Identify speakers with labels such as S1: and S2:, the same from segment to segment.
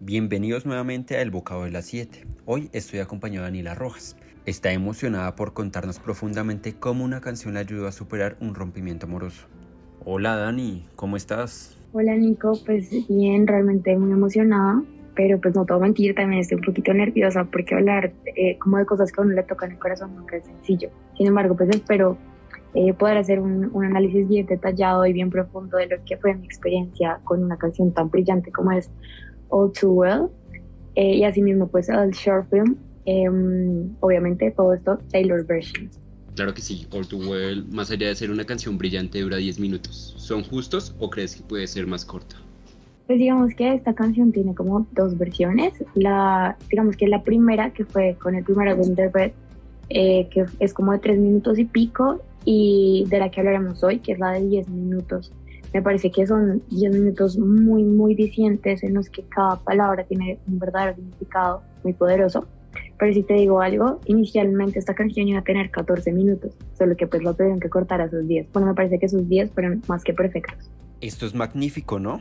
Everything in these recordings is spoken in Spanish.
S1: Bienvenidos nuevamente a El Bocado de las 7. Hoy estoy acompañado de Anila Rojas. Está emocionada por contarnos profundamente cómo una canción le ayudó a superar un rompimiento amoroso. Hola Dani, ¿cómo estás?
S2: Hola Nico, pues bien, realmente muy emocionada, pero pues no todo mentir, también estoy un poquito nerviosa porque hablar eh, como de cosas que a uno le tocan el corazón nunca es sencillo. Sin embargo, pues espero eh, poder hacer un, un, análisis bien detallado y bien profundo de lo que fue mi experiencia con una canción tan brillante como es All Too Well eh, y asimismo pues el short film, em, obviamente todo esto Taylor version.
S1: Claro que sí, All Too Well, más allá de ser una canción brillante, dura 10 minutos. ¿Son justos o crees que puede ser más corta?
S2: Pues digamos que esta canción tiene como dos versiones. La, digamos que la primera, que fue con el primer álbum de eh, que es como de 3 minutos y pico, y de la que hablaremos hoy, que es la de 10 minutos. Me parece que son 10 minutos muy, muy dicientes en los que cada palabra tiene un verdadero significado muy poderoso. Pero si te digo algo, inicialmente esta canción iba a tener 14 minutos, solo que pues lo tuvieron que cortar a esos 10. Bueno, me parece que esos 10 fueron más que perfectos.
S1: Esto es magnífico, ¿no?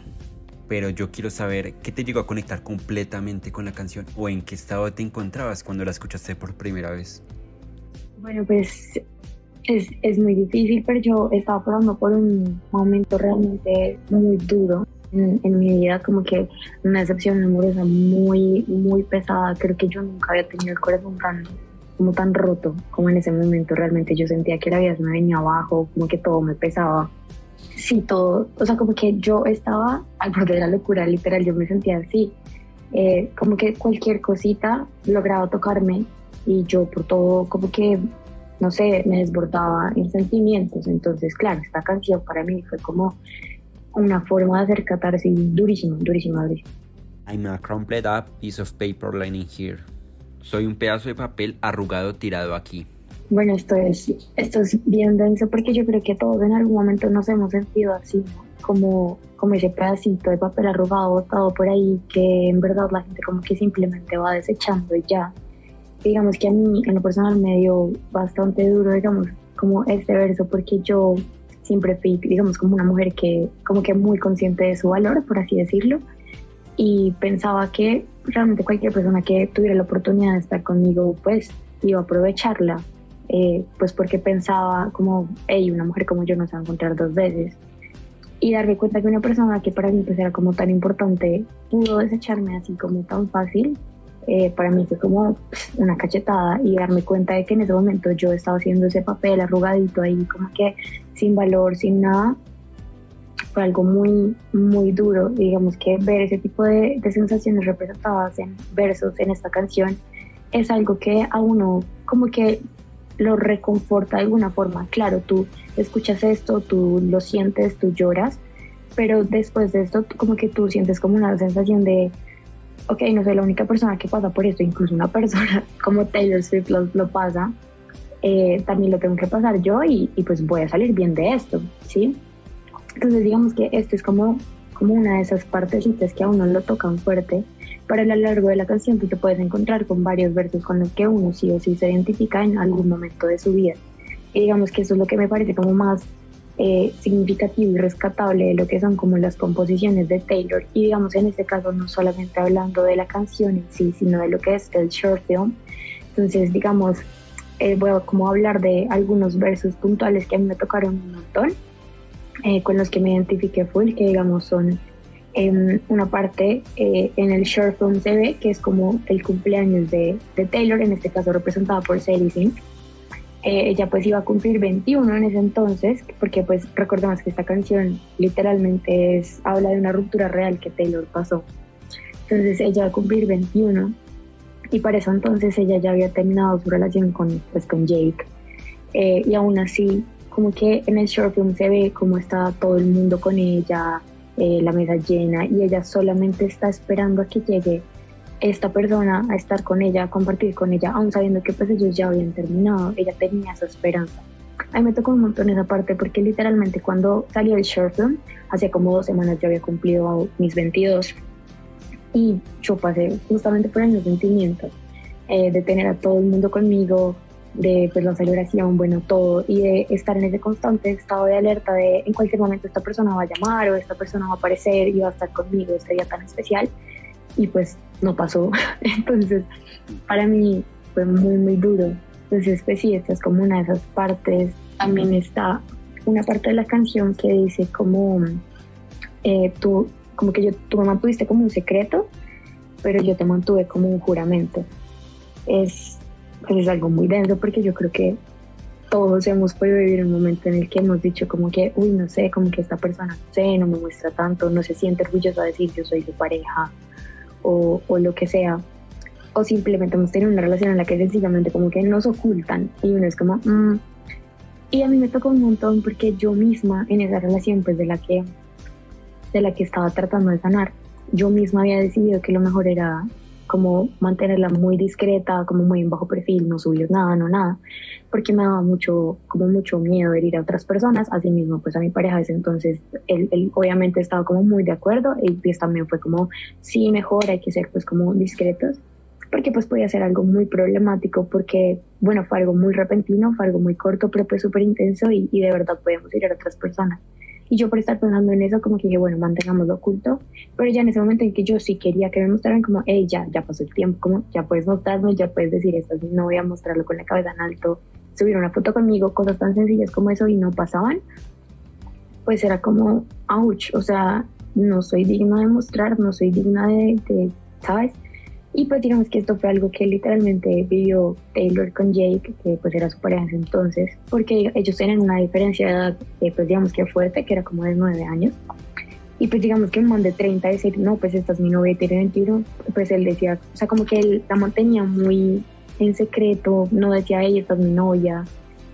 S1: Pero yo quiero saber qué te llegó a conectar completamente con la canción o en qué estado te encontrabas cuando la escuchaste por primera vez.
S2: Bueno, pues es, es muy difícil, pero yo estaba pasando por un momento realmente muy duro en, en, mi vida, como que una decepción amorosa muy, muy pesada. Creo que yo nunca había tenido el corazón tan, como tan roto como en ese momento. Realmente yo sentía que la vida se me venía abajo, como que todo me pesaba. Sí, todo, o sea, como que yo estaba al borde de la locura, literal, yo me sentía así. Eh, como que cualquier cosita lograba tocarme y yo por todo como que no sé, me desbordaba en sentimientos. Entonces, claro, esta canción para mí fue como una forma de hacer catarsis durísima, durísima, durísima.
S1: I'm a crumpled up piece of paper lying here. Soy un pedazo de papel arrugado tirado aquí.
S2: Bueno, esto es, esto es bien denso porque yo creo que todos en algún momento nos hemos sentido así, como, como ese pedacito de papel arrugado botado por ahí que en verdad la gente como que simplemente va desechando y ya digamos que a mí en lo personal me dio bastante duro, digamos, como este verso, porque yo siempre fui, digamos, como una mujer que, como que muy consciente de su valor, por así decirlo, y pensaba que realmente cualquier persona que tuviera la oportunidad de estar conmigo, pues iba a aprovecharla, eh, pues porque pensaba como, hey, una mujer como yo no se va a encontrar dos veces. Y darme cuenta que una persona que para mí pues era como tan importante pudo desecharme así como tan fácil, eh, para mí fue como una cachetada y darme cuenta de que en ese momento yo estaba haciendo ese papel arrugadito ahí, como que sin valor, sin nada. Fue algo muy, muy duro. Digamos que ver ese tipo de, de sensaciones representadas en versos en esta canción es algo que a uno como que lo reconforta de alguna forma. Claro, tú escuchas esto, tú lo sientes, tú lloras, pero después de esto como que tú sientes como una sensación de ok, no soy la única persona que pasa por esto, incluso una persona como Taylor Swift lo, lo pasa, eh, también lo tengo que pasar yo y, pues voy a salir bien de esto, ¿sí? Entonces digamos que esto es como, como una de esas partecitas que a uno lo tocan fuerte, pero a lo largo de la canción tú te puedes encontrar con varios versos con los que uno sí o sí se identifica en algún momento de su vida. Y digamos que eso es lo que me parece como más eh, significativo y rescatable de lo que son como las composiciones de Taylor. Y digamos en este caso no solamente hablando de la canción en sí sino de lo que es el short film. Entonces digamos eh, voy a como hablar de algunos versos puntuales que a mí me tocaron un montón eh, con los que me identifiqué full que digamos son eh, una parte eh, en el short film se ve que es como el cumpleaños de, de Taylor en este caso representada por Sadie Sink eh, ella pues iba a cumplir 21 en ese entonces, porque pues recordemos que esta canción literalmente es, habla de una ruptura real que Taylor pasó. Entonces ella va a cumplir 21 y para eso entonces ella ya había terminado su relación con, pues, con Jake. Eh, y aún así, como que en el short film se ve como está todo el mundo con ella, eh, la mesa llena y ella solamente está esperando a que llegue esta persona a estar con ella, a compartir con ella, aún sabiendo que pues ellos ya habían terminado, ella tenía esa esperanza. A mí me tocó un montón esa parte porque literalmente cuando salió el short film, hace como dos semanas yo había cumplido mis 22 y yo pasé justamente por el sentimiento eh, de tener a todo el mundo conmigo, de pues la celebración, bueno, todo, y de estar en ese constante estado de alerta de en cualquier momento esta persona va a llamar o esta persona va a aparecer y va a estar conmigo este día tan especial y pues no pasó. Entonces, para mí fue muy, muy duro. Entonces, pues sí, esta es como una de esas partes. También está una parte de la canción que dice como eh, tú, como que yo, tú me mantuviste como un secreto, pero yo te mantuve como un juramento. Es, pues es algo muy denso porque yo creo que todos hemos podido vivir un momento en el que hemos dicho como que, uy, no sé, como que esta persona, no sé, no me muestra tanto, no se siente orgulloso de decir yo soy su pareja o, lo que sea. O simplemente hemos tenido una relación en la que sencillamente como que nos ocultan y uno es como, mm". y a mí me tocó un montón porque yo misma en esa relación pues de la que, de la que estaba tratando de sanar, yo misma había decidido que lo mejor era como mantenerla muy discreta, como muy en bajo perfil, no subir nada, no nada, porque me daba mucho, como mucho miedo herir a otras personas, así mismo pues a mi pareja ese entonces, él, él, obviamente estaba como muy de acuerdo, y pues también fue como, sí, mejor, hay que ser pues como discretos, porque pues podía ser algo muy problemático, porque bueno, fue algo muy repentino, fue algo muy corto, pero pues súper intenso y, y de verdad podíamos herir a otras personas. Y yo por estar pensando en eso, como que dije, bueno, mantengámoslo oculto. Pero ya en ese momento en que yo sí quería que me mostraran, como, hey, ya, ya pasó el tiempo, como, ya puedes mostrarme, ya puedes decir esto, no voy a mostrarlo con la cabeza en alto, subir una foto conmigo, cosas tan sencillas como eso y no pasaban, pues era como, ouch, o sea, no soy digna de mostrar, no soy digna de, de ¿sabes? Y pues digamos que esto fue algo que literalmente vivió Taylor con Jake, que pues era su pareja entonces, porque ellos tenían una diferencia de edad, eh, pues digamos que fuerte, que era como de nueve años. Y pues digamos que un man de 30 decir, no, pues esta es mi novia y tiene 21, pues él decía, o sea, como que él la mantenía muy en secreto, no decía, ella esta es mi novia.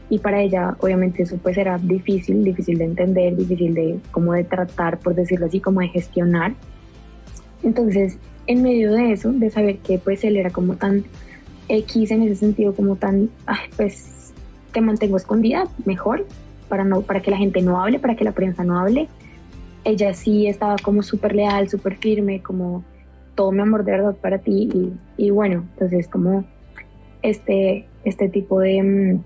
S2: Y para ella, obviamente, eso pues era difícil, difícil de entender, difícil de, como de tratar, por decirlo así, como de gestionar. Entonces, en medio de eso, de saber que pues él era como tan X en ese sentido, como tan, pues te mantengo escondida, mejor, para, no, para que la gente no hable, para que la prensa no hable. Ella sí estaba como súper leal, súper firme, como todo mi amor de verdad para ti y, bueno, entonces como este, este tipo de, mm,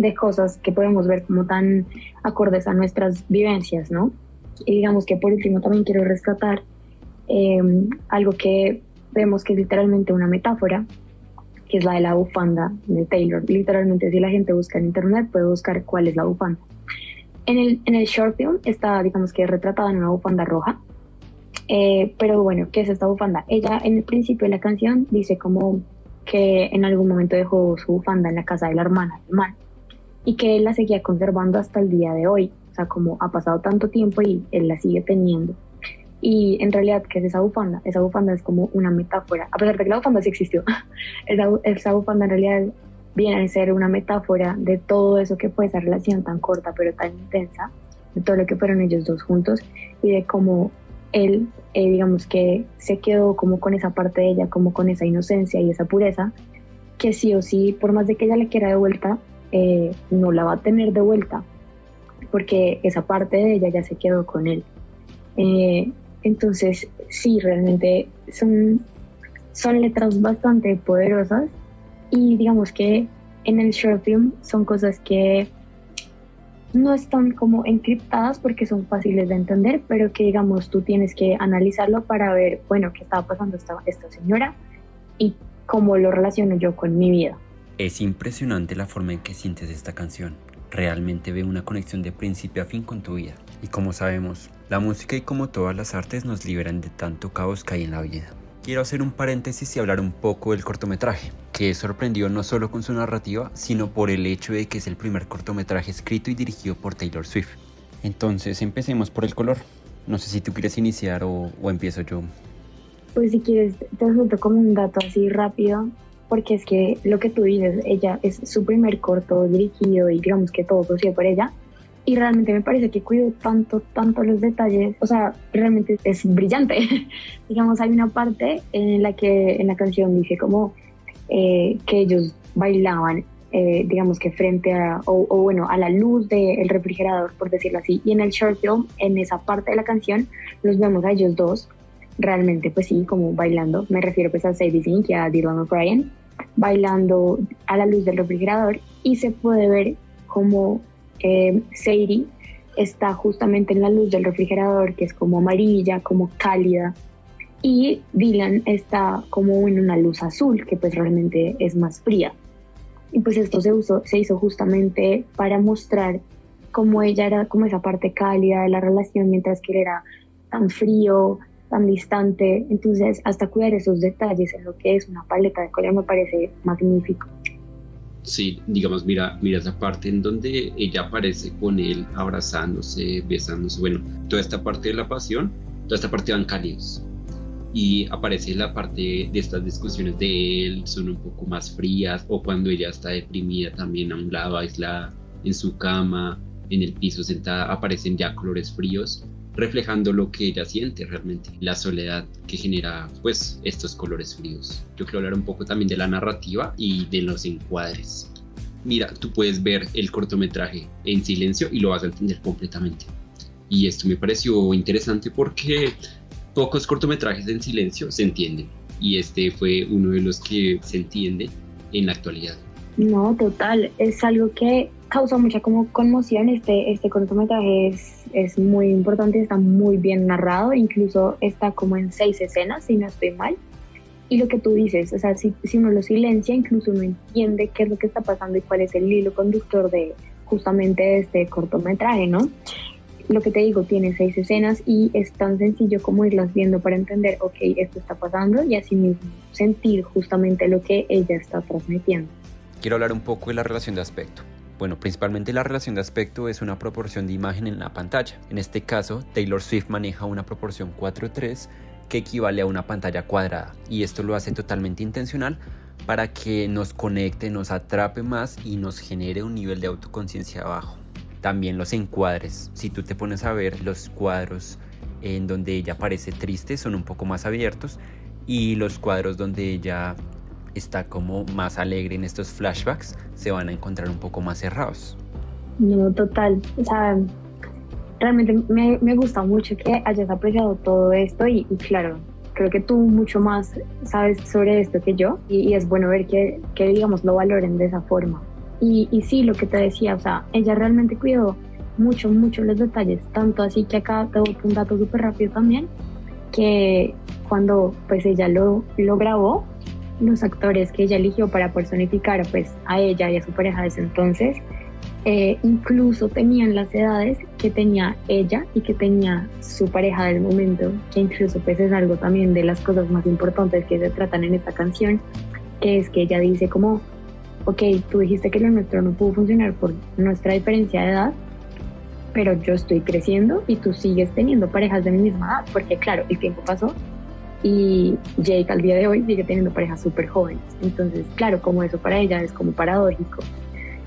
S2: de cosas que podemos ver como tan acordes a nuestras vivencias, ¿no? Y digamos que por último también quiero rescatar Em, algo que vemos que es literalmente una metáfora, que es la de la bufanda de Taylor. Literalmente, si la gente busca en internet, puede buscar cuál es la bufanda. En el, en el short film está, digamos que retratada en una bufanda roja. Eh, pero bueno, ¿qué es esta bufanda? Ella en el principio de la canción dice como que en algún momento dejó su bufanda en la casa de la hermana del man y que él la seguía conservando hasta el día de hoy. O sea, como ha pasado tanto tiempo y él la sigue teniendo. Y en realidad, ¿qué es esa bufanda? Esa bufanda es como una metáfora, a pesar de que la bufanda sí existió. esa, esa bufanda en realidad viene a ser una metáfora de todo eso que fue esa relación tan corta pero tan intensa, de todo lo que fueron ellos dos juntos y de cómo él, eh, digamos que se quedó como con esa parte de ella, como con esa inocencia y esa pureza, que sí o sí, por más de que ella le quiera de vuelta, eh, no la va a tener de vuelta, porque esa parte de ella ya se quedó con él. Eh, entonces, sí, realmente son, son letras bastante poderosas y digamos que en el short film son cosas que no están como encriptadas porque son fáciles de entender, pero que digamos tú tienes que analizarlo para ver, bueno, qué estaba pasando esta, esta señora y cómo lo relaciono yo con mi vida.
S1: Es impresionante la forma en que sientes esta canción. Realmente veo una conexión de principio a fin con tu vida. Y como sabemos, la música y como todas las artes nos liberan de tanto caos que hay en la vida. Quiero hacer un paréntesis y hablar un poco del cortometraje, que sorprendió no solo con su narrativa, sino por el hecho de que es el primer cortometraje escrito y dirigido por Taylor Swift. Entonces empecemos por el color. No sé si tú quieres iniciar o, o empiezo yo.
S2: Pues si quieres, te suelto como un dato así rápido, porque es que lo que tú dices, ella es su primer corto dirigido y digamos que todo producido por ella, y realmente me parece que cuido tanto, tanto los detalles, o sea, realmente es brillante. Digamos, hay una parte en la que en la canción dice como eh, que ellos bailaban, eh, digamos que frente a, o, bueno, a la luz del refrigerador, por decirlo así, y en el short film, en esa parte de la canción, los vemos a ellos dos, realmente pues sí, como bailando, me refiero pues a Sadie Sink y a Dylan O'Brien, bailando a la luz del refrigerador y se puede ver como eh, Sadie está justamente en la luz del refrigerador, que es como amarilla, como cálida, y Dylan está como en una luz azul que pues realmente es más fría. Y pues esto se, usó, se hizo justamente para mostrar cómo ella era como esa parte cálida de la relación mientras que él era tan frío, tan distante. Entonces hasta cuidar esos detalles en lo que es una paleta de color me parece magnífico.
S3: Sí, digamos, mira, mira esa parte en donde ella aparece con él abrazándose, besándose, bueno, toda esta parte de la pasión, toda esta parte van cálidos. Y aparece la parte de estas discusiones de él, son un poco más frías, o cuando ella está deprimida también a un lado, aislada en su cama, en el piso sentada, aparecen ya colores fríos reflejando lo que ella siente realmente, la soledad que genera pues estos colores fríos. Yo quiero hablar un poco también de la narrativa y de los encuadres. Mira, tú puedes ver el cortometraje en silencio y lo vas a entender completamente. Y esto me pareció interesante porque pocos cortometrajes en silencio se entienden y este fue uno de los que se entiende en la actualidad.
S2: No, total, es algo que causa mucha como conmoción. Este, este cortometraje es, es muy importante, está muy bien narrado, incluso está como en seis escenas, si no estoy mal. Y lo que tú dices, o sea, si, si uno lo silencia, incluso uno entiende qué es lo que está pasando y cuál es el hilo conductor de justamente este cortometraje, ¿no? Lo que te digo, tiene seis escenas y es tan sencillo como irlas viendo para entender, ok, esto está pasando y así mismo sentir justamente lo que ella está transmitiendo.
S1: Quiero hablar un poco de la relación de aspecto. Bueno, principalmente la relación de aspecto es una proporción de imagen en la pantalla. En este caso, Taylor Swift maneja una proporción 4:3 que equivale a una pantalla cuadrada y esto lo hace totalmente intencional para que nos conecte, nos atrape más y nos genere un nivel de autoconciencia bajo. También los encuadres, si tú te pones a ver los cuadros en donde ella parece triste son un poco más abiertos y los cuadros donde ella está como más alegre en estos flashbacks, se van a encontrar un poco más cerrados.
S2: No, total. O sea, realmente me, me gusta mucho que hayas apreciado todo esto y, claro, creo que tú mucho más sabes sobre esto que yo y, es bueno ver que, que, digamos, lo valoren de esa forma. Y, y sí, lo que te decía, o sea, ella realmente cuidó mucho, mucho los detalles, tanto así que acá te un dato súper rápido también, que cuando pues ella lo, lo grabó, los actores que ella eligió para personificar pues a ella y a su pareja de ese entonces, eh, incluso tenían las edades que tenía ella y que tenía su pareja del momento, que incluso pues es algo también de las cosas más importantes que se tratan en esta canción, que es que ella dice como, ok, tú dijiste que lo nuestro no pudo funcionar por nuestra diferencia de edad, pero yo estoy creciendo y tú sigues teniendo parejas de mi misma edad, porque claro, el tiempo pasó y Jake al día de hoy sigue teniendo parejas súper jóvenes. Entonces, claro, como eso para ella es como paradójico.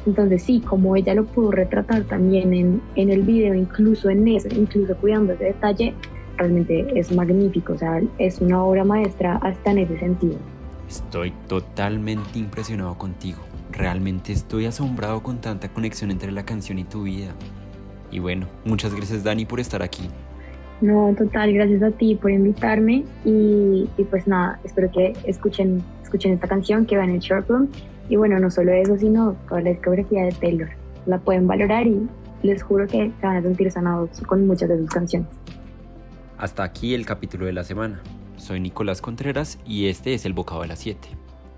S2: Entonces sí, como ella lo pudo retratar también en, en el video, incluso en eso, incluso cuidando ese detalle, realmente es magnífico, o sea, es una obra maestra hasta en ese sentido.
S1: Estoy totalmente impresionado contigo, realmente estoy asombrado con tanta conexión entre la canción y tu vida. Y bueno, muchas gracias Dani por estar aquí.
S2: No, total, gracias a ti por invitarme y, pues nada, espero que escuchen, escuchen esta canción que va en el Shortfilm y bueno, no solo eso, sino toda la discografía de Taylor. La pueden valorar y les juro que se van a sentir sanados con muchas de sus canciones.
S1: Hasta aquí el capítulo de la semana. Soy Nicolás Contreras y este es el Bocado de las 7.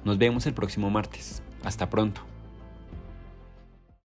S1: Nos vemos el próximo martes. Hasta pronto.